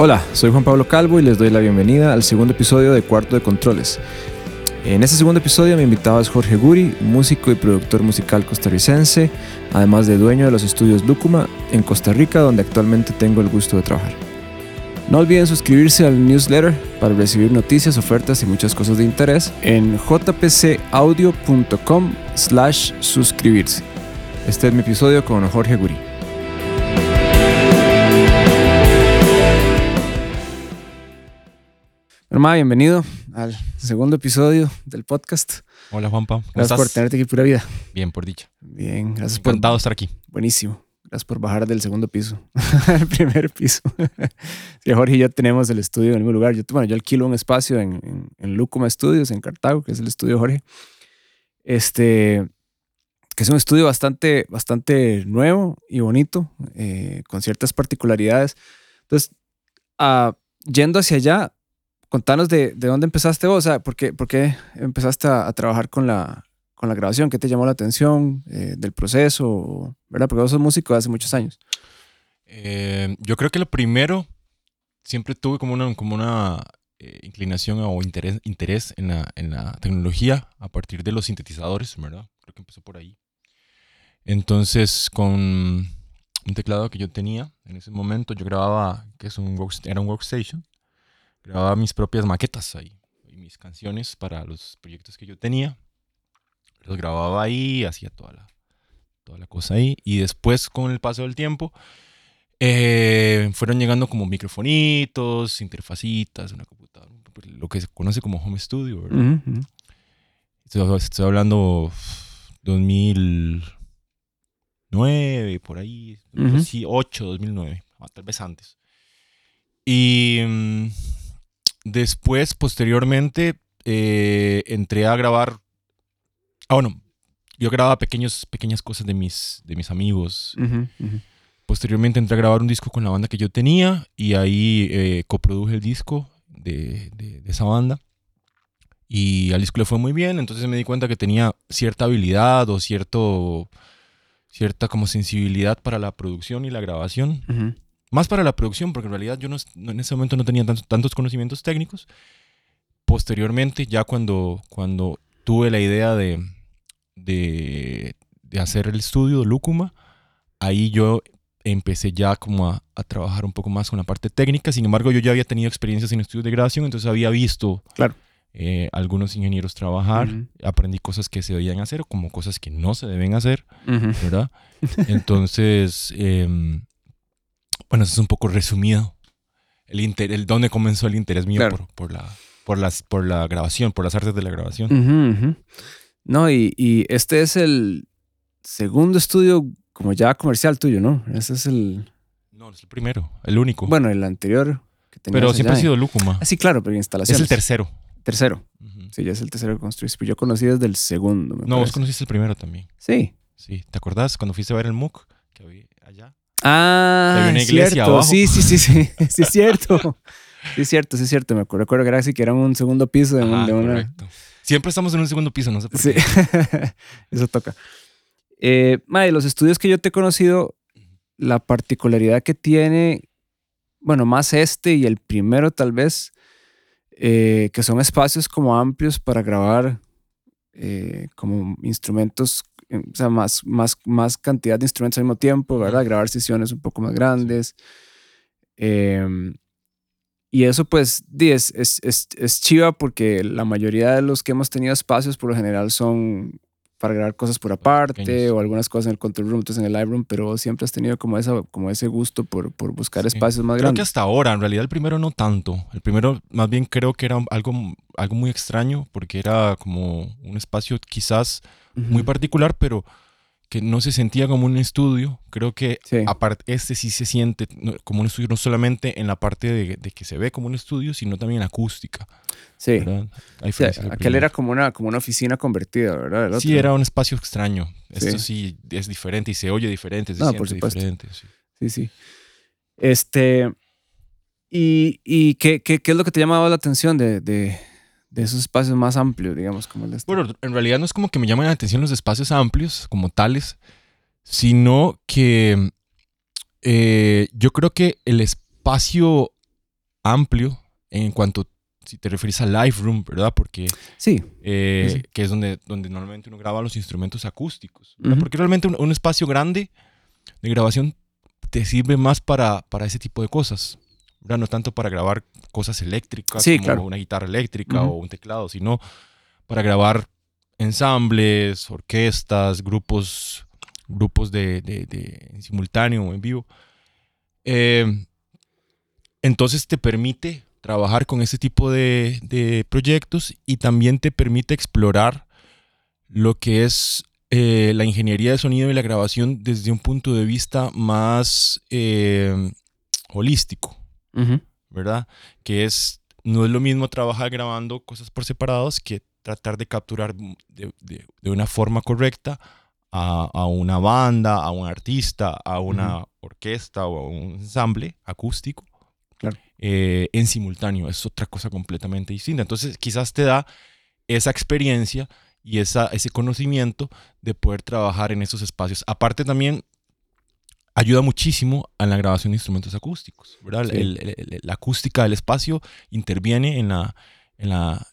Hola, soy Juan Pablo Calvo y les doy la bienvenida al segundo episodio de Cuarto de Controles. En este segundo episodio mi invitado es Jorge Guri, músico y productor musical costarricense, además de dueño de los estudios Lúcuma en Costa Rica, donde actualmente tengo el gusto de trabajar. No olviden suscribirse al newsletter para recibir noticias, ofertas y muchas cosas de interés en jpcaudio.com slash suscribirse. Este es mi episodio con Jorge Guri. Bienvenido al segundo episodio del podcast. Hola Juanpa, ¿cómo Gracias por estás? tenerte aquí pura vida. Bien, por dicha. Bien, gracias por... Encantado de estar aquí. Buenísimo. Gracias por bajar del segundo piso al primer piso. sí, Jorge y yo tenemos el estudio en el mismo lugar. Yo, bueno, yo alquilo un espacio en, en, en Lucuma Studios, en Cartago, que es el estudio de Jorge. Este, que es un estudio bastante, bastante nuevo y bonito, eh, con ciertas particularidades. Entonces, ah, yendo hacia allá, contanos de, de dónde empezaste vos, o sea, ¿por qué, empezaste a, trabajar con la, con la grabación? ¿Qué te llamó la atención eh, del proceso? ¿Verdad? Porque vos sos músico hace muchos años. Eh, yo creo que lo primero, siempre tuve como una, como una eh, inclinación o interés, interés en, la, en la tecnología a partir de los sintetizadores, ¿verdad? Creo que empezó por ahí. Entonces, con un teclado que yo tenía en ese momento, yo grababa, que es un work- era un workstation, grababa mis propias maquetas ahí, y mis canciones para los proyectos que yo tenía. Los grababa ahí, hacía toda la, toda la cosa ahí. Y después, con el paso del tiempo, eh, fueron llegando como microfonitos, interfacitas, una computadora, lo que se conoce como home studio, ¿verdad? Ujú, ujú. Estoy, estoy hablando 2009, por ahí, Ujú. sí, 8, 2009, ah, tal vez antes. Y mm, después, posteriormente, eh, entré a grabar. Ah, bueno, yo grababa pequeños, pequeñas cosas de mis, de mis amigos. Posteriormente entré a grabar un disco con la banda que yo tenía y ahí eh, coproduje el disco de, de- de esa banda. Y al disco le fue muy bien, entonces me di cuenta que tenía cierta habilidad o cierto, cierta como sensibilidad para la producción y la grabación. Ujú. Más para la producción, porque en realidad yo no, en ese momento no tenía tantos, tantos conocimientos técnicos. Posteriormente, ya cuando, cuando tuve la idea de, de, de hacer el estudio de Lúcuma, ahí yo empecé ya como a, a trabajar un poco más con la parte técnica. Sin embargo, yo ya había tenido experiencias en estudios de grabación, entonces había visto Claro. eh, algunos ingenieros trabajar. Ujú. Aprendí cosas que se debían hacer como cosas que no se deben hacer. Ujú. ¿verdad? Entonces, em, bueno, eso es un poco resumido. El, inter- el dónde comenzó el interés mío Claro. por, por la, por, las, por la grabación, por las artes de la grabación. No, y, y este es el segundo estudio como ya comercial tuyo, ¿no? Ese es el, No, es el primero, el único. bueno, el anterior que pero siempre ha sido Lúcuma. Ah, sí, claro, pero es instalaciones. el tercero. Tercero. Sí, ya es el tercero que construiste. Pero yo conocí desde el segundo, me No, vos conociste el primero también. Sí. Sí, ¿te acordás cuando fuiste a ver el MOOC que había allá? Ah, una es iglesia cierto. abajo. Sí, sí, sí, sí. Sí, es cierto. Sí, es cierto, sí, es cierto. Me acuerdo, recuerdo que era así, que era un segundo piso de, un- Ajá, de una. Siempre estamos en un segundo piso, no sé por Sí, qué. eso toca. Eh, mae, los estudios que yo te he conocido, la particularidad que tiene, bueno, más este y el primero tal vez, eh, que son espacios como amplios para grabar eh, como instrumentos, o sea, más, más, más cantidad de instrumentos al mismo tiempo, ¿verdad? Grabar sesiones un poco más grandes. Em, y eso pues es, es, es, es chiva porque la mayoría de los que hemos tenido espacios por lo general son para grabar cosas por aparte pequeños. o algunas cosas en el control room, otras en el live room, pero siempre has tenido como, esa, como ese gusto por, por buscar Sí. espacios más Creo que grandes. hasta ahora, en realidad el primero no tanto. El primero más bien creo que era algo, algo muy extraño porque era como un espacio quizás muy particular, pero que no se sentía como un estudio. Creo que Sí. aparte este sí se siente como un estudio no solamente en la parte de, de que se ve como un estudio, sino también en acústica. Sí. aquel primero. era como una, como una oficina convertida, ¿verdad? El Sí, otro. era un espacio extraño. Esto sí es diferente y se oye diferente, se No, siente por supuesto. diferente. sí. Sí, sí. Este. ¿Y, y qué, qué, qué es lo que te llamaba la atención de, de, de esos espacios más amplios, digamos, como el de este? Bueno, en realidad no es como que me llamen la atención los espacios amplios como tales, sino que eh, yo creo que el espacio amplio en cuanto si te refieres a Live Room, ¿verdad? Porque sí, eh, que es donde, donde normalmente uno graba los instrumentos acústicos. Porque realmente un, espacio grande de grabación te sirve más para, para ese tipo de cosas. No tanto para grabar cosas eléctricas como una guitarra eléctrica o un teclado, sino para grabar ensambles, orquestas, grupos, grupos de, de, en simultáneo o en vivo. Eh, entonces te permite trabajar con ese tipo de, proyectos y también te permite explorar lo que es eh, la ingeniería de sonido y la grabación desde un punto de vista más eh, holístico, ¿verdad? Que es, no es lo mismo trabajar grabando cosas por separados que tratar de capturar de, una forma correcta a, una banda, a un artista, a una orquesta o a un ensamble acústico eh, en simultáneo. Es otra cosa completamente distinta. Entonces, quizás te da esa experiencia y esa, ese conocimiento de poder trabajar en esos espacios. Aparte también ayuda muchísimo a la grabación de instrumentos acústicos, ¿verdad? la acústica del espacio interviene en la, en la,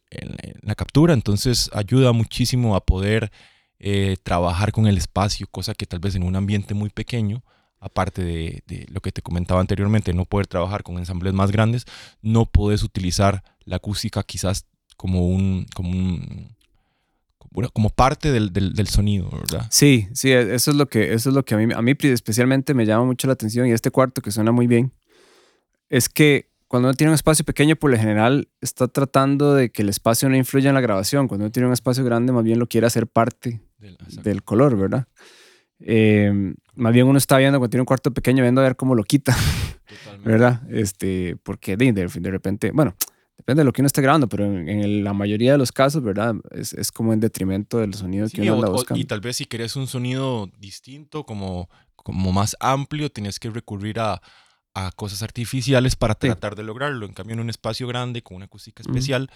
la, captura, entonces ayuda muchísimo a poder eh, trabajar con el espacio, cosa que tal vez en un ambiente muy pequeño aparte de, lo que te comentaba anteriormente, no poder trabajar con ensambles más grandes, no puedes utilizar la acústica quizás como un, como como, parte del, del, sonido, ¿verdad? Sí, sí, e, eso es lo que, eso es lo que a mí, a mí especialmente me llama mucho la atención y este cuarto que suena muy bien, es que cuando uno tiene un espacio pequeño, por lo general está tratando de que el espacio no influya en la grabación. Cuando uno tiene un espacio grande, más bien lo quiere hacer parte del color, ¿verdad? Eh, más bien uno está viendo cuando tiene un cuarto pequeño, viendo a ver cómo lo quita, ¿verdad? Este, porque de, de, repente, bueno, depende de lo que uno esté grabando, pero en, la mayoría de los casos, ¿verdad? Es, es, como en detrimento del sonido que uno anda buscando. y tal vez si querés un sonido distinto, como, como más amplio, tienes que recurrir a, a cosas artificiales para tratar de lograrlo. En cambio, en un espacio grande con una acústica especial,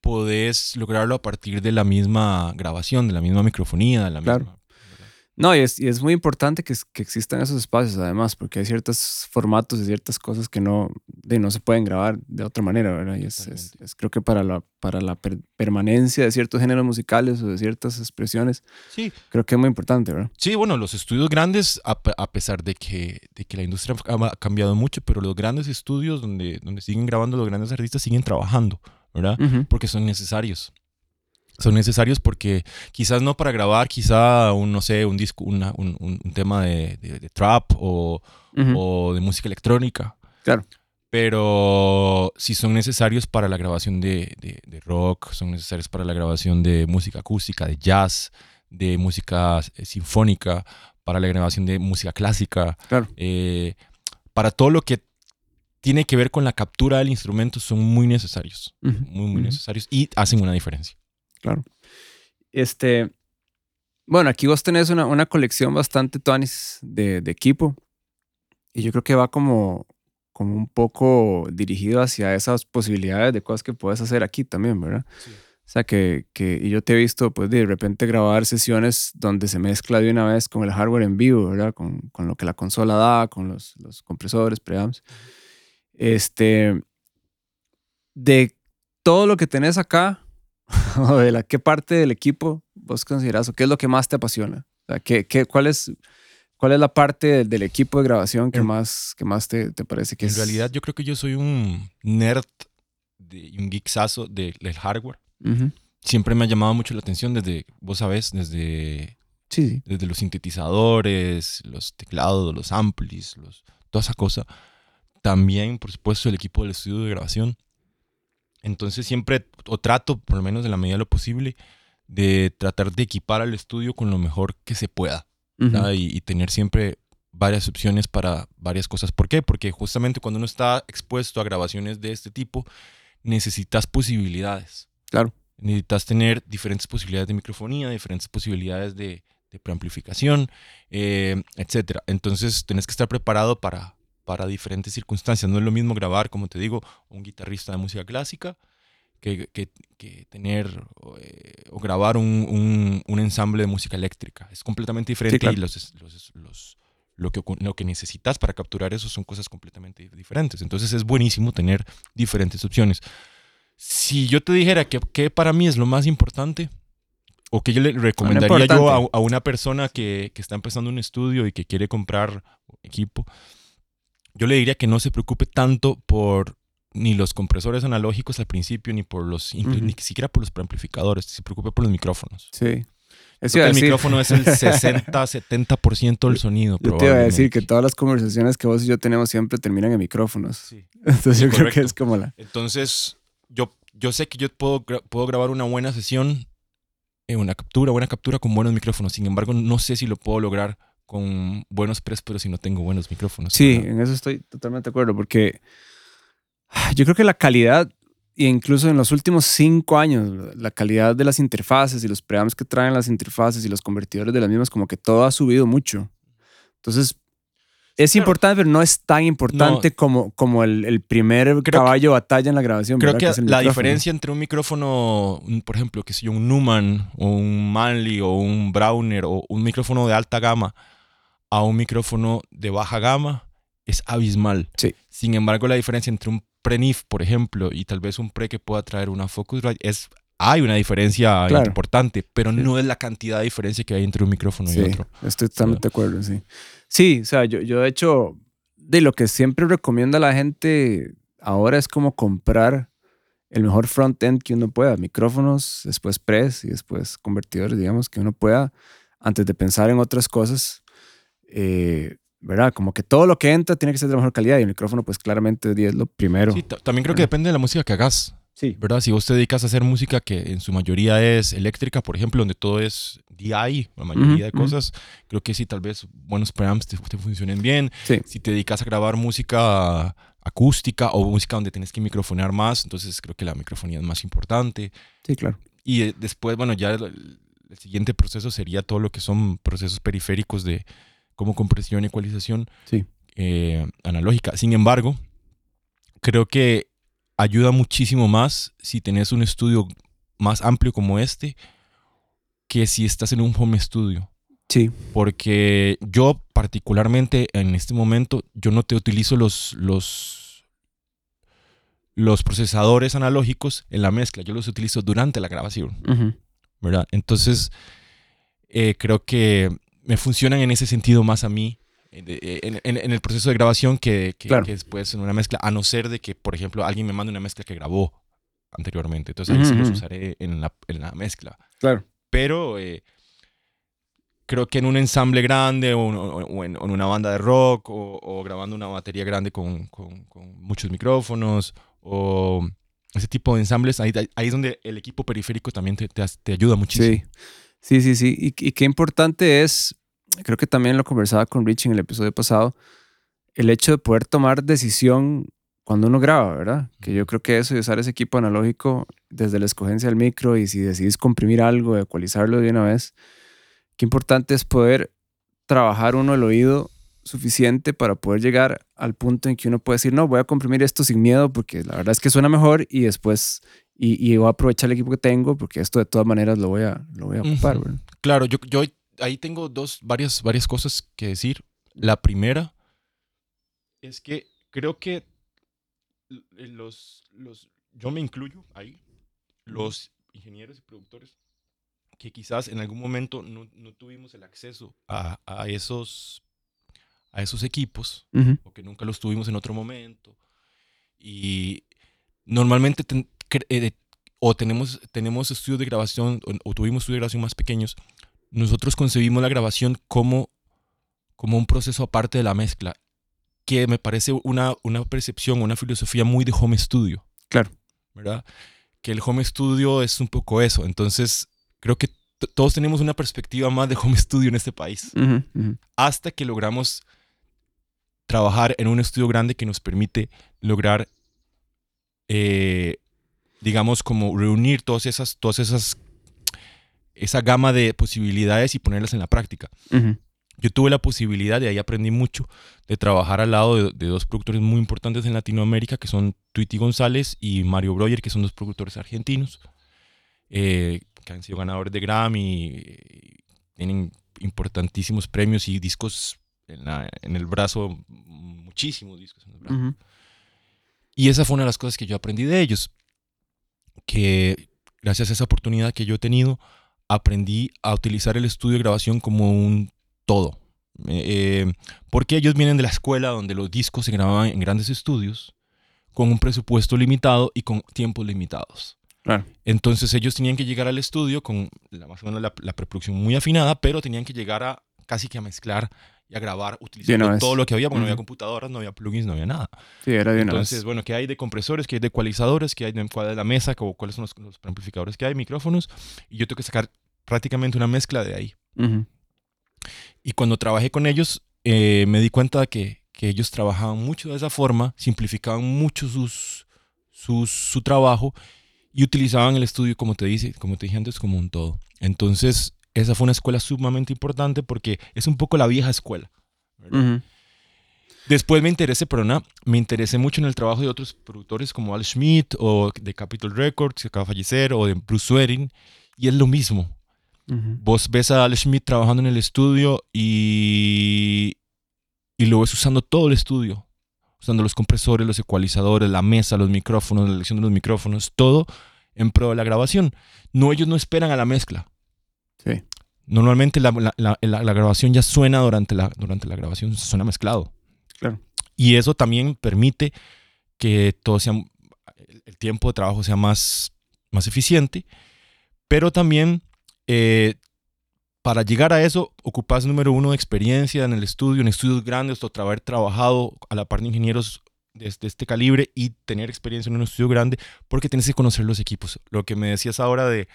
podés lograrlo a partir de la misma grabación, de la misma microfonía, de la misma no, y es, y es muy importante que, que, existan esos espacios además, porque hay ciertos formatos y ciertas cosas que no, de, no se pueden grabar de otra manera, ¿verdad? Y es, es, creo que para la, para la permanencia de ciertos géneros musicales o de ciertas expresiones, sí. creo que es muy importante, ¿verdad? Sí, bueno, los estudios grandes, a, a pesar de que, de que la industria ha cambiado mucho, pero los grandes estudios donde, donde siguen grabando los grandes artistas siguen trabajando, ¿verdad? Porque son necesarios son necesarios porque quizás no para grabar, quizá un, no sé, un disco, un, un, tema de, de, trap o, o, de música electrónica. Claro. Pero si son necesarios para la grabación de, de, rock, son necesarios para la grabación de música acústica, de jazz, de música eh, sinfónica, para la grabación de música clásica. Claro. Eh, para todo lo que tiene que ver con la captura del instrumento son muy necesarios. Muy, muy necesarios y hacen una diferencia. Claro. Este, bueno, aquí vos tenés una, una colección bastante tuanis de, de, equipo y yo creo que va como, como un poco dirigido hacia esas posibilidades de cosas que puedes hacer aquí también, ¿verdad? O sea, que, que y yo te he visto, pues, de repente grabar sesiones donde se mezcla de una vez con el hardware en vivo, ¿verdad? Con, con lo que la consola da, con los, los compresores, preamps. Este, de todo lo que tenés acá, o qué parte del equipo vos consideras o qué es lo que más te apasiona. ¿qué, qué, cuál, es, ¿Cuál es la parte del, equipo de grabación que más, que más te, te parece que en es? En realidad yo creo que yo soy un nerd y un geeksazo del hardware. Siempre me ha llamado mucho la atención desde, vos sabés, desde, sí, desde los sintetizadores, los teclados, los amplis, los, toda esa cosa. También, por supuesto, el equipo del estudio de grabación. Entonces siempre, o trato, por lo menos en la medida de lo posible, de tratar de equipar al estudio con lo mejor que se pueda. y, tener siempre varias opciones para varias cosas. ¿Por qué? Porque justamente cuando uno está expuesto a grabaciones de este tipo, necesitas posibilidades. Claro. Necesitas tener diferentes posibilidades de microfonía, diferentes posibilidades de, de preamplificación, eh, etc. Entonces, tenés que estar preparado para, para diferentes circunstancias. No es lo mismo grabar, como te digo, un guitarrista de música clásica que, que, tener eh, o grabar un, un, un, ensamble de música eléctrica. Es completamente diferente y los, los, los, lo que, lo que necesitas para capturar eso son cosas completamente diferentes. Entonces es buenísimo tener diferentes opciones. Si yo te dijera que, que para mí es lo más importante, o que yo le recomendaría yo a, a, una persona que, que, está empezando un estudio y que quiere comprar equipo, yo le diría que no se preocupe tanto por ni los compresores analógicos al principio, ni por los, ni siquiera por los preamplificadores, se preocupe por los micrófonos. Sí. Es el micrófono es el 60-70% del sonido. Yo te iba a decir que todas las conversaciones que vos y yo tenemos siempre terminan en micrófonos. Sí. Entonces yo creo que es como la... Entonces yo, yo sé que yo puedo, puedo grabar una buena sesión, en una captura, buena captura con buenos micrófonos. Sin embargo, no sé si lo puedo lograr con buenos press, pero si no tengo buenos micrófonos. Sí, en eso estoy totalmente de acuerdo, porque yo creo que la calidad, e incluso en los últimos cinco años, la calidad de las interfaces y los preamps que traen las interfaces y los convertidores de las mismas, como que todo ha subido mucho. Entonces, es importante, pero no es tan importante como, como el, el primer caballo batalla en la grabación. Creo que, la diferencia entre un micrófono, por ejemplo, que sea un Numan o un Manley o un Browner o un micrófono de alta gama a un micrófono de baja gama es abismal. Sí. Sin embargo, la diferencia entre un pre-NIF, por ejemplo, y tal vez un pre que pueda traer una Focusrite, es, hay una diferencia importante, pero no es la cantidad de diferencia que hay entre un micrófono y otro. Estoy totalmente de acuerdo, sí. Sí, o sea, yo, yo de hecho, de lo que siempre recomiendo a la gente ahora es como comprar el mejor front-end que uno pueda, micrófonos, después press y después convertidores, digamos, que uno pueda, antes de pensar en otras cosas. Eh, ¿verdad? Como que todo lo que entra tiene que ser de mejor calidad y el micrófono pues claramente es lo primero. Sí, también creo que depende de la música que hagas. Sí. ¿Verdad? Si vos te dedicas a hacer música que en su mayoría es eléctrica, por ejemplo, donde todo es DI, la mayoría de cosas, creo que sí, tal vez buenos preamps te, funcionen bien. Sí. Si te dedicas a grabar música acústica o música donde tienes que microfonear más, entonces creo que la microfonía es más importante. Sí, claro. Y eh, después, bueno, ya el, el siguiente proceso sería todo lo que son procesos periféricos de, como compresión y ecualización sí. eh, analógica. Sin embargo, creo que ayuda muchísimo más si tenés un estudio más amplio como este que si estás en un home studio. Sí. Porque yo particularmente en este momento, yo no te utilizo los, los, los procesadores analógicos en la mezcla, yo los utilizo durante la grabación. ¿Verdad? Entonces, eh, creo que me funcionan en ese sentido más a mí en, el proceso de grabación que, que, después en una mezcla, a no ser de que, por ejemplo, alguien me mande una mezcla que grabó anteriormente. Entonces ahí sí los usaré en la, en la mezcla. Claro. Pero eh, creo que en un ensamble grande o, en, una banda de rock o, grabando una batería grande con, con, muchos micrófonos o ese tipo de ensambles, ahí, ahí, es donde el equipo periférico también te, te, te ayuda muchísimo. Sí. Sí, sí, sí. Y, y, qué importante es, creo que también lo conversaba con Rich en el episodio pasado, el hecho de poder tomar decisión cuando uno graba, ¿verdad? Que yo creo que eso de usar ese equipo analógico desde la escogencia del micro y si decidís comprimir algo, ecualizarlo de una vez, qué importante es poder trabajar uno el oído suficiente para poder llegar al punto en que uno puede decir, no, voy a comprimir esto sin miedo porque la verdad es que suena mejor y después y, voy a aprovechar el equipo que tengo porque esto de todas maneras lo voy a, lo voy a ocupar. Claro, yo, yo ahí tengo dos, varias, varias cosas que decir. La primera es que creo que los, los, yo me incluyo ahí, los ingenieros y productores, que quizás en algún momento no, no tuvimos el acceso a, a, esos, a esos equipos, o que nunca los tuvimos en otro momento. Y normalmente eh, o tenemos, tenemos estudios de grabación o, tuvimos estudios de grabación más pequeños, nosotros concebimos la grabación como, como un proceso aparte de la mezcla, que me parece una, una percepción, una filosofía muy de home studio. Claro. ¿Verdad? Que el home studio es un poco eso. Entonces, creo que todos tenemos una perspectiva más de home studio en este país. Hasta que logramos trabajar en un estudio grande que nos permite lograr eh, digamos, como reunir todas esas, todas esas, esa gama de posibilidades y ponerlas en la práctica. Yo tuve la posibilidad, y ahí aprendí mucho, de trabajar al lado de, dos productores muy importantes en Latinoamérica, que son Tweety González y Mario Breuer, que son dos productores argentinos, eh, que han sido ganadores de Grammy, tienen importantísimos premios y discos en, el brazo, muchísimos discos en el brazo. Y esa fue una de las cosas que yo aprendí de ellos, que gracias a esa oportunidad que yo he tenido, aprendí a utilizar el estudio de grabación como un todo. Eh, porque ellos vienen de la escuela donde los discos se grababan en grandes estudios, con un presupuesto limitado y con tiempos limitados. Entonces ellos tenían que llegar al estudio con la, más o menos la, preproducción muy afinada, pero tenían que llegar a casi que a mezclar y a grabar utilizando todo lo que había, porque no había computadoras, no había plugins, no había nada. Sí, era de Entonces, bueno, ¿qué hay de compresores? ¿Qué hay de ecualizadores? ¿Qué hay de, cuál la mesa? ¿Cuáles son los, amplificadores que hay? Micrófonos. Y yo tengo que sacar prácticamente una mezcla de ahí. Y cuando trabajé con ellos, eh, me di cuenta de que, que, ellos trabajaban mucho de esa forma, simplificaban mucho sus, sus, su trabajo y utilizaban el estudio, como te, dice, como te dije antes, como un todo. Entonces, esa fue una escuela sumamente importante porque es un poco la vieja escuela. Después me interesé, pero no, me interesé mucho en el trabajo de otros productores como Al Schmidt o de Capitol Records, que acaba de fallecer, o de Bruce Swearing, y es lo mismo. Vos ves a Al Schmidt trabajando en el estudio y, y lo ves usando todo el estudio, usando los compresores, los ecualizadores, la mesa, los micrófonos, la elección de los micrófonos, todo en pro de la grabación. No, ellos no esperan a la mezcla. Sí. Normalmente la, grabación ya suena durante la, durante la grabación, suena mezclado. Claro. Y eso también permite que todo sea, el tiempo de trabajo sea más, más eficiente, pero también eh, para llegar a eso ocupas número uno de experiencia en el estudio, en estudios grandes, o haber trabajado a la par de ingenieros de, este calibre y tener experiencia en un estudio grande, porque tienes que conocer los equipos. Lo que me decías ahora de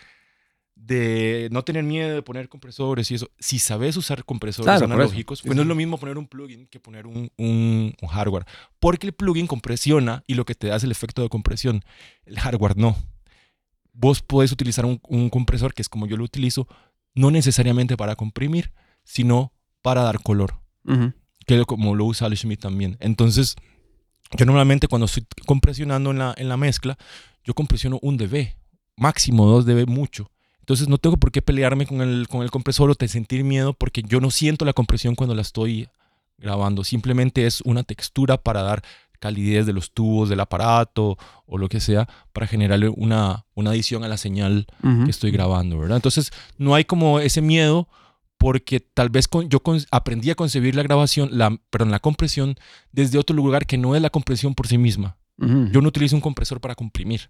de no tener miedo de poner compresores y eso. Si sabes usar compresores analógicos, pues no es lo mismo poner un plugin que poner un, un, hardware. Porque el plugin compresiona y lo que te da es el efecto de compresión. El hardware no. Vos podés utilizar un, un compresor, que es como yo lo utilizo, no necesariamente para comprimir, sino para dar color. Que es como lo usa Schmidt también. Entonces, yo normalmente cuando estoy compresionando en la, en la mezcla, yo compresiono un dB, máximo 2 dB, mucho entonces no tengo por qué pelearme con el, con el compresor o te sentir miedo porque yo no siento la compresión cuando la estoy grabando. Simplemente es una textura para dar calidez de los tubos del aparato o lo que sea para generarle una, una adición a la señal que estoy grabando, ¿verdad? Entonces no hay como ese miedo porque tal vez yo aprendí a concebir la grabación, la, perdón, la compresión desde otro lugar que no es la compresión por sí misma. Yo no utilizo un compresor para comprimir.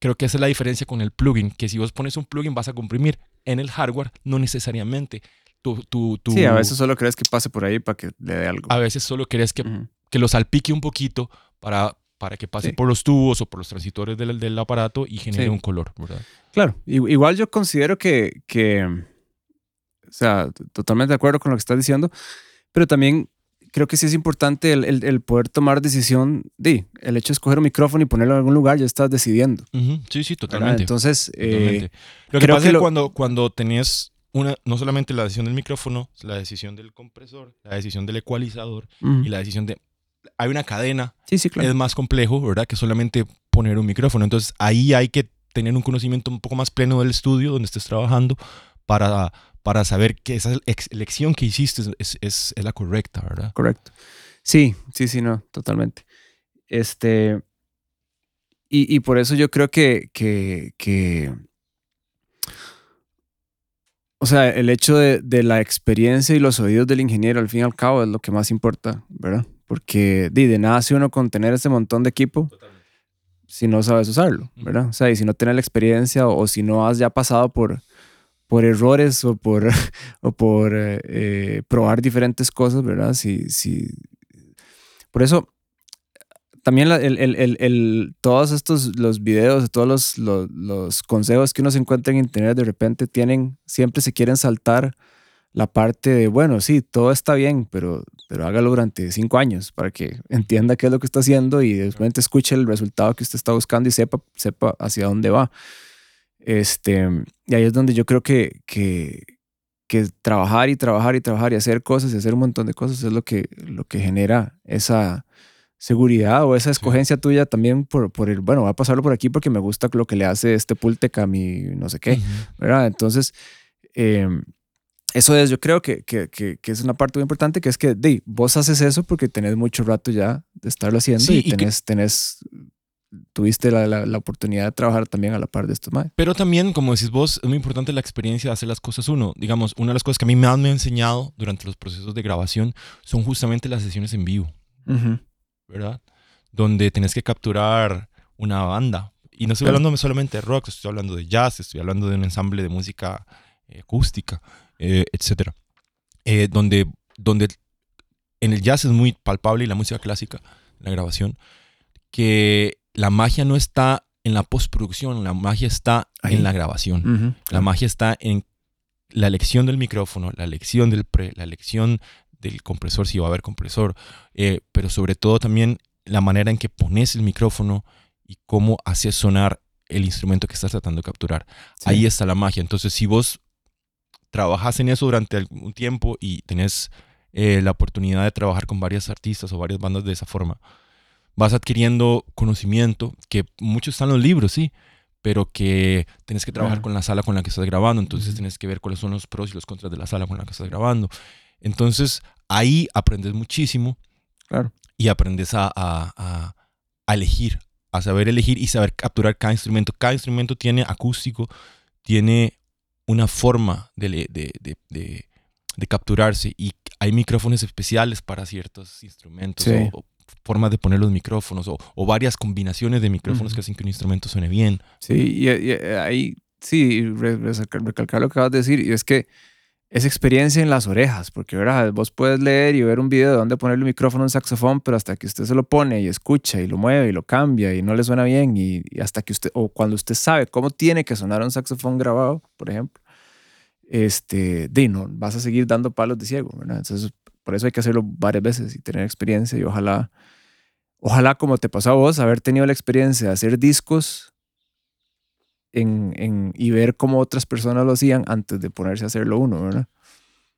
Creo que esa es la diferencia con el plugin, que si vos pones un plugin vas a comprimir. En el hardware no necesariamente. Tu, tu, Sí, a veces solo crees que pase por ahí para que le dé algo. A veces solo crees que, que lo salpique un poquito para, para que pase por los tubos o por los transitores del, del aparato y genere un color, ¿verdad? Claro, igual yo considero que, que, o sea, totalmente de acuerdo con lo que estás diciendo, pero también creo que sí es importante el, el, poder tomar decisión. De, el hecho de escoger un micrófono y ponerlo en algún lugar, ya estás decidiendo. Sí, sí, totalmente. Entonces, eh, lo que pasa es que cuando, cuando tenés una, no solamente la decisión del micrófono, la decisión del compresor, la decisión del ecualizador y la decisión de. Hay una cadena. Sí, sí, claro. Es más complejo, ¿verdad? Que solamente poner un micrófono. Entonces, ahí hay que tener un conocimiento un poco más pleno del estudio donde estés trabajando para para saber que esa elección que hiciste es, es, la correcta, ¿verdad? Correcto. Sí, sí, sí, no, totalmente. Este, y, y por eso yo creo que, que, que, o sea, el hecho de, de, la experiencia y los oídos del ingeniero, al fin y al cabo, es lo que más importa, ¿verdad? Porque de, de nada hace uno con tener ese montón de equipo si no sabes usarlo, ¿verdad? O sea, y si no tienes la experiencia o, o si no has ya pasado por por errores o por, o por eh, probar diferentes cosas, ¿verdad? Si, por eso, también el, el, el, todos estos, los videos, todos los, los, los, consejos que uno se encuentra en internet, de repente tienen, siempre se quieren saltar la parte de, bueno, sí, todo está bien, pero, pero hágalo durante cinco años para que entienda qué es lo que está haciendo y de repente escuche el resultado que usted está buscando y sepa, sepa hacia dónde va. Este, y ahí es donde yo creo que, que, que, trabajar y trabajar y trabajar y hacer cosas y hacer un montón de cosas es lo que, lo que genera esa seguridad o esa escogencia tuya también por, por el, bueno, voy a pasarlo por aquí porque me gusta lo que le hace este Pultec a mi no sé qué, ¿verdad? Entonces, em, eso es, yo creo que, que, que, es una parte muy importante, que es que de, vos haces eso porque tenés mucho rato ya de estarlo haciendo y, tenés, tenés, tuviste la, la, oportunidad de trabajar también a la par de esto. más. Pero también, como decís vos, es muy importante la experiencia de hacer las cosas uno. Digamos, una de las cosas que a mí me han enseñado durante los procesos de grabación son justamente las sesiones en vivo, ¿verdad? Donde tenés que capturar una banda. Y no estoy hablando solamente de rock, estoy hablando de jazz, estoy hablando de un ensamble de música eh, acústica eh, etcétera. Eh, donde, donde en el jazz es muy palpable y la música clásica, la grabación, que la magia no está en la postproducción, la magia está en la grabación. La magia está en la elección del micrófono, la elección del pre, la elección del compresor, si va a haber compresor, eh, pero sobre todo también la manera en que pones el micrófono y cómo haces sonar el instrumento que estás tratando de capturar. Ahí está la magia. Entonces, si vos trabajas en eso durante algún tiempo y tenés eh, la oportunidad de trabajar con varios artistas o varias bandas de esa forma, vas adquiriendo conocimiento que muchos están en los libros, sí, pero que tenés que trabajar con la sala con la que estás grabando, entonces tienes que ver cuáles son los pros y los contras de la sala con la que estás grabando. Entonces ahí aprendes muchísimo claro. y aprendes a, a, a elegir, a saber elegir y saber capturar cada instrumento. Cada instrumento tiene acústico, tiene una forma de, de, de, capturarse y hay micrófonos especiales para ciertos instrumentos o, formas de poner los micrófonos o, varias combinaciones de micrófonos que hacen que un instrumento suene bien. Sí, y, ahí sí, recalcar lo que acabas de decir, y es que es experiencia en las orejas, porque ¿verdad? vos puedes leer y ver un video de dónde poner el micrófono en un saxofón, pero hasta que usted se lo pone y escucha y lo mueve y lo cambia y no le suena bien, y, hasta que usted, o cuando usted sabe cómo tiene que sonar un saxofón grabado, por ejemplo, este, de no, vas a seguir dando palos de ciego, ¿verdad? Entonces, por eso hay que hacerlo varias veces y tener experiencia y ojalá, ojalá como te pasó a vos, haber tenido la experiencia de hacer discos en, en, y ver cómo otras personas lo hacían antes de ponerse a hacerlo uno, ¿verdad?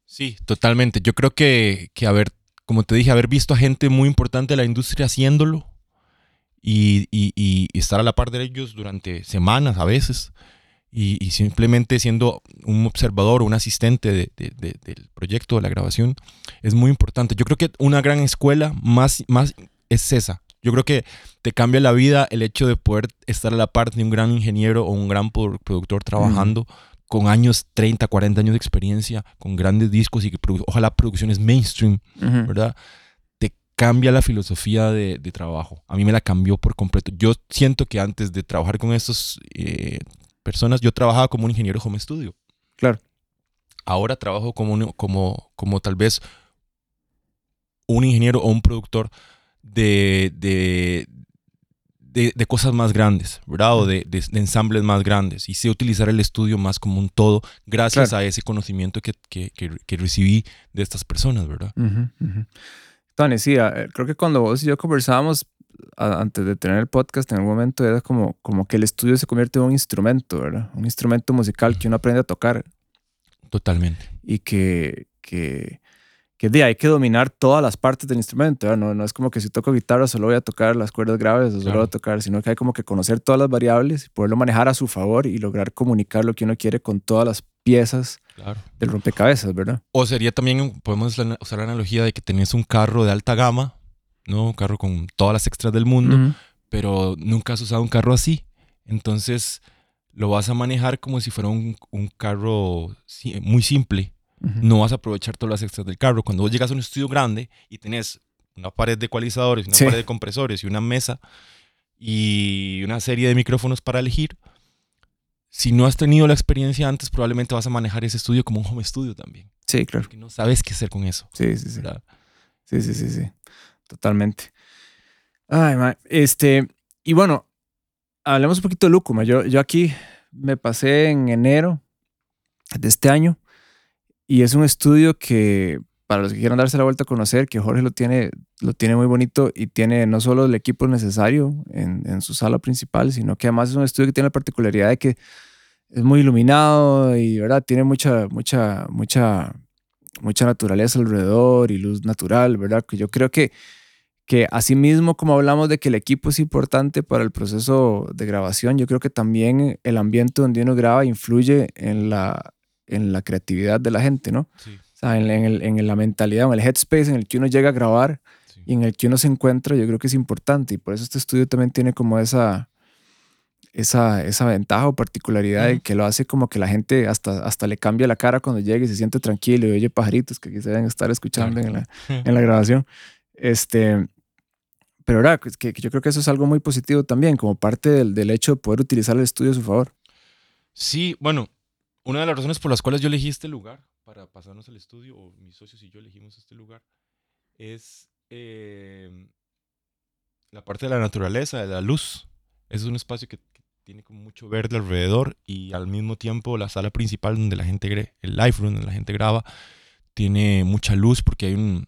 Sí, totalmente. Yo creo que, que haber, como te dije, haber visto a gente muy importante de la industria haciéndolo y, y, y estar a la par de ellos durante semanas a veces y, simplemente siendo un observador o un asistente del proyecto, de la grabación, es muy importante. Yo creo que una gran escuela más, más es esa. Yo creo que te cambia la vida el hecho de poder estar a la par de un gran ingeniero o un gran productor trabajando con años, 30, 40 años de experiencia, con grandes discos y que ojalá producciones mainstream, ¿verdad? Te cambia la filosofía de, trabajo. A mí me la cambió por completo. Yo siento que antes de trabajar con estos eh, personas. Yo trabajaba como un ingeniero home studio. Claro. Ahora trabajo como, como, como tal vez un ingeniero o un productor de, de, de, cosas más grandes, ¿verdad? O de, ensambles más grandes. Y sé utilizar el estudio más como un todo gracias a ese conocimiento que, que, que, recibí de estas personas, ¿verdad? Tony, sí, creo que cuando vos y yo conversábamos, antes de tener el podcast, en algún momento era como, como que el estudio se convierte en un instrumento, ¿verdad? Un instrumento musical que uno aprende a tocar. Totalmente. Y que, que, que de, hay que dominar todas las partes del instrumento, ¿verdad? No, no es como que si toco guitarra solo voy a tocar las cuerdas graves o solo voy a tocar, sino que hay como que conocer todas las variables y poderlo manejar a su favor y lograr comunicar lo que uno quiere con todas las piezas del rompecabezas, ¿verdad? O sería también, podemos usar la analogía de que tenés un carro de alta gama ¿no? Un carro con todas las extras del mundo, pero nunca has usado un carro así. Entonces lo vas a manejar como si fuera un, carro muy simple. No vas a aprovechar todas las extras del carro. Cuando vos llegas a un estudio grande y tenés una pared de ecualizadores, una pared de compresores y una mesa y una serie de micrófonos para elegir, si no has tenido la experiencia antes, probablemente vas a manejar ese estudio como un home studio también. Sí, claro. Porque no sabes qué hacer con eso. Sí, sí, sí. Sí, sí, sí, sí totalmente. Ay, este, y bueno, hablemos un poquito de Lucuma. Yo, yo aquí me pasé en enero de este año y es un estudio que para los que quieran darse la vuelta a conocer, que Jorge lo tiene, lo tiene muy bonito y tiene no solo el equipo necesario en, en su sala principal, sino que además es un estudio que tiene la particularidad de que es muy iluminado y ¿verdad? tiene mucha, mucha, mucha, mucha naturaleza alrededor y luz natural, ¿verdad? Que yo creo que que asimismo como hablamos de que el equipo es importante para el proceso de grabación, yo creo que también el ambiente donde uno graba influye en la, en la creatividad de la gente, ¿no? O sea, en, el, en, la mentalidad, en el headspace en el que uno llega a grabar y en el que uno se encuentra, yo creo que es importante. Y por eso este estudio también tiene como esa, esa, esa ventaja o particularidad de que lo hace como que la gente hasta, hasta le cambia la cara cuando llega y se siente tranquilo y oye pajaritos que aquí se deben estar escuchando en, la, en la grabación. Este, pero ahora, que, yo creo que eso es algo muy positivo también, como parte del, del, hecho de poder utilizar el estudio a su favor. Sí, bueno, una de las razones por las cuales yo elegí este lugar para pasarnos al estudio, o mis socios y yo elegimos este lugar, es eh, la parte de la naturaleza, de la luz. Es un espacio que, tiene como mucho verde alrededor y al mismo tiempo la sala principal donde la gente, el live donde la gente graba, tiene mucha luz porque hay un,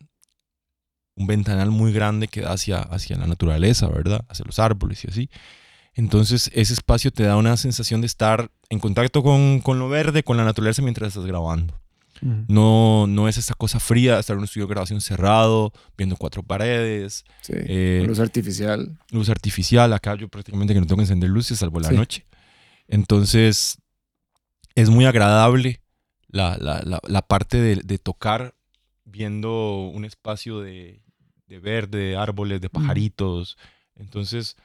un ventanal muy grande que da hacia, hacia la naturaleza, ¿verdad? Hacia los árboles y así. Entonces ese espacio te da una sensación de estar en contacto con, con lo verde, con la naturaleza mientras estás grabando. No, no es esa cosa fría estar en un estudio de grabación cerrado, viendo cuatro paredes. Eh, luz artificial. Luz artificial. Acá yo prácticamente que no tengo que encender luces, salvo la noche. Entonces, es muy agradable la, la, la, parte de, de, tocar viendo un espacio de, de verde, de árboles, de pajaritos. Entonces,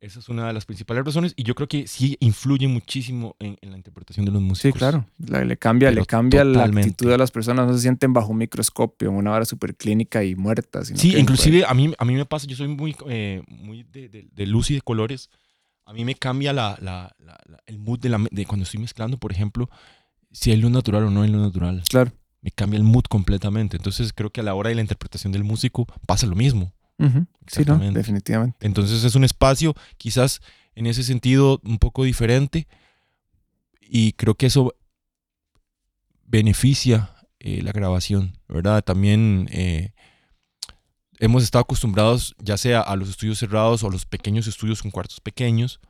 esa es una de las principales razones y yo creo que sí influye muchísimo en, la interpretación de los músicos. Sí, claro. le cambia, le cambia la actitud de las personas. No se sienten bajo un microscopio, en una hora súper clínica y muerta. Sí, inclusive a mí, a mí me pasa, yo soy muy, eh, muy de, de, luz y de colores. A mí me cambia la, la, el mood de, de, cuando estoy mezclando, por ejemplo, si hay luz natural o no hay luz natural. Claro. Me cambia el mood completamente. Entonces creo que a la hora de la interpretación del músico pasa lo mismo. Sí, no, definitivamente. Entonces es un espacio quizás en ese sentido un poco diferente y creo que eso beneficia eh, la grabación, ¿verdad? También eh, hemos estado acostumbrados ya sea a los estudios cerrados o a los pequeños estudios con cuartos pequeños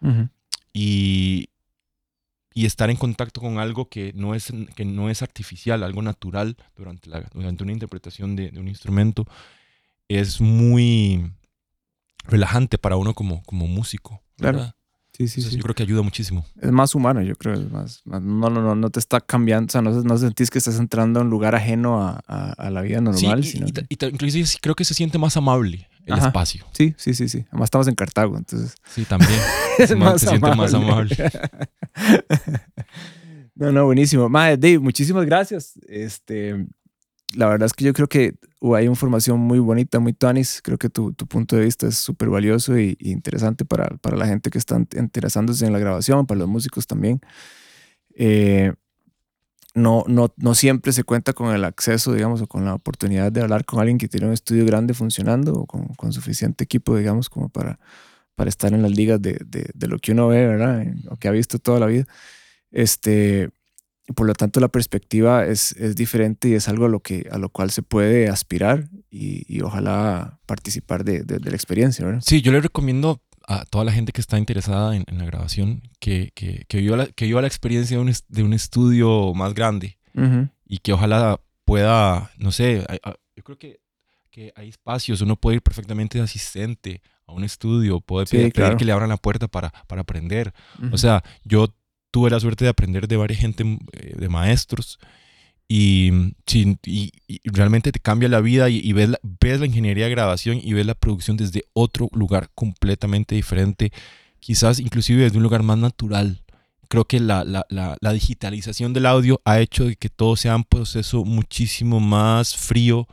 y, y, estar en contacto con algo que no es, que no es artificial, algo natural durante, la, durante una interpretación de, de un instrumento es muy relajante para uno como, como músico. Claro. Sí, sí, sí. Yo creo que ayuda muchísimo. Es más humano, yo creo. Es más, no, no, no, no te está cambiando, o sea, no, no sentís que estás entrando a un lugar ajeno a, a, la vida normal. Sí, y, inclusive creo que se siente más amable el espacio. Sí, sí, sí, sí. Además estamos en Cartago, entonces. Sí, también. es más se siente más amable. no, no, buenísimo. Madre, Dave, muchísimas gracias. Este, la verdad es que yo creo que hay información muy bonita, muy tanis. Creo que tu, tu punto de vista es súper valioso y, interesante para, para, la gente que está interesándose en la grabación, para los músicos también. Eh, no, no, no siempre se cuenta con el acceso, digamos, o con la oportunidad de hablar con alguien que tiene un estudio grande funcionando o con, con suficiente equipo, digamos, como para, para estar en las ligas de, de, de lo que uno ve, ¿verdad? O que ha visto toda la vida. Este, por lo tanto, la perspectiva es, es, diferente y es algo a lo, que, a lo cual se puede aspirar y, y ojalá participar de, de, la experiencia. ¿verdad? Sí, yo le recomiendo a toda la gente que está interesada en, en la grabación que, que, que, viva la, que viva la experiencia de un, de un estudio más grande. Y que ojalá pueda, no sé, yo creo que, que hay espacios, uno puede ir perfectamente de asistente a un estudio, puede pedir, que le abran la puerta para, para aprender. O sea, yo tuve la suerte de aprender de varias gente, eh, de maestros, y, y, realmente te cambia la vida y, ves, la, ves, la, ingeniería de grabación y ves la producción desde otro lugar completamente diferente, quizás inclusive desde un lugar más natural. Creo que la, la, la digitalización del audio ha hecho que todo sea un proceso muchísimo más frío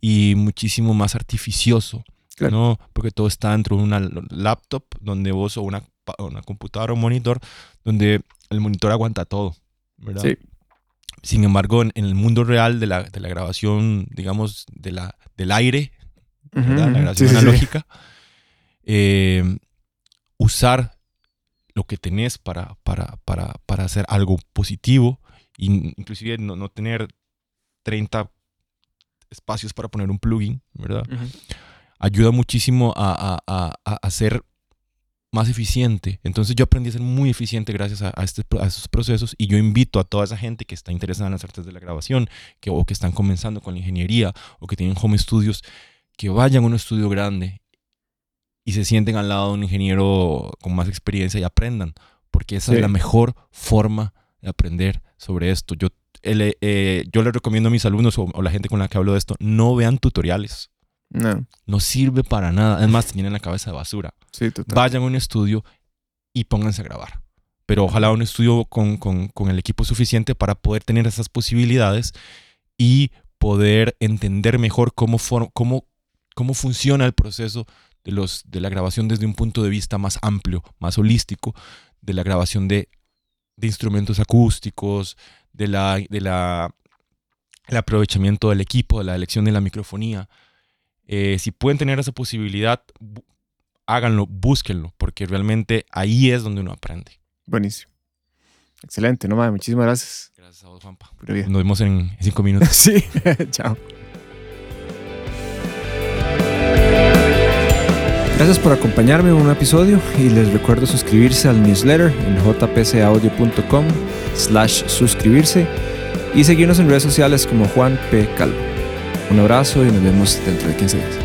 y muchísimo más artificioso. ¿no? Porque todo está dentro de una laptop donde vos o una una computadora o un monitor donde el monitor aguanta todo, ¿verdad? Sí. Sin embargo, en, el mundo real de la, de la, grabación, digamos, de la, del aire, la grabación analógica, eh, usar lo que tenés para, para, para, para hacer algo positivo, inclusive no, no, tener 30 espacios para poner un plugin, ¿verdad? Ayuda muchísimo a, a, a, a hacer más eficiente. Entonces yo aprendí a ser muy eficiente gracias a, este, a estos procesos y yo invito a toda esa gente que está interesada en las artes de la grabación que, o que están comenzando con la ingeniería o que tienen home studios, que vayan a un estudio grande y se sienten al lado de un ingeniero con más experiencia y aprendan, porque esa es la mejor forma de aprender sobre esto. Yo, eh, yo le recomiendo a mis alumnos o, a la gente con la que hablo de esto, no vean tutoriales. No. No sirve para nada. Es más, tienen la cabeza de basura. Sí, total. Vayan a un estudio y pónganse a grabar. Pero ojalá un estudio con, con, con el equipo suficiente para poder tener esas posibilidades y poder entender mejor cómo, cómo, cómo funciona el proceso de, los, de la grabación desde un punto de vista más amplio, más holístico, de la grabación de, de instrumentos acústicos, de la, de la, el aprovechamiento del equipo, de la elección de la microfonía. Eh, si pueden tener esa posibilidad, háganlo, búsquenlo, porque realmente ahí es donde uno aprende. Buenísimo. Excelente, no más, muchísimas gracias. Gracias a vos, Juanpa. Nos vemos en cinco minutos. sí, chao. Gracias por acompañarme en un episodio y les recuerdo suscribirse al newsletter en jpcaudio.com slash suscribirse y seguirnos en redes sociales como Juan P. Calvo. Un abrazo y nos vemos dentro de 15 días.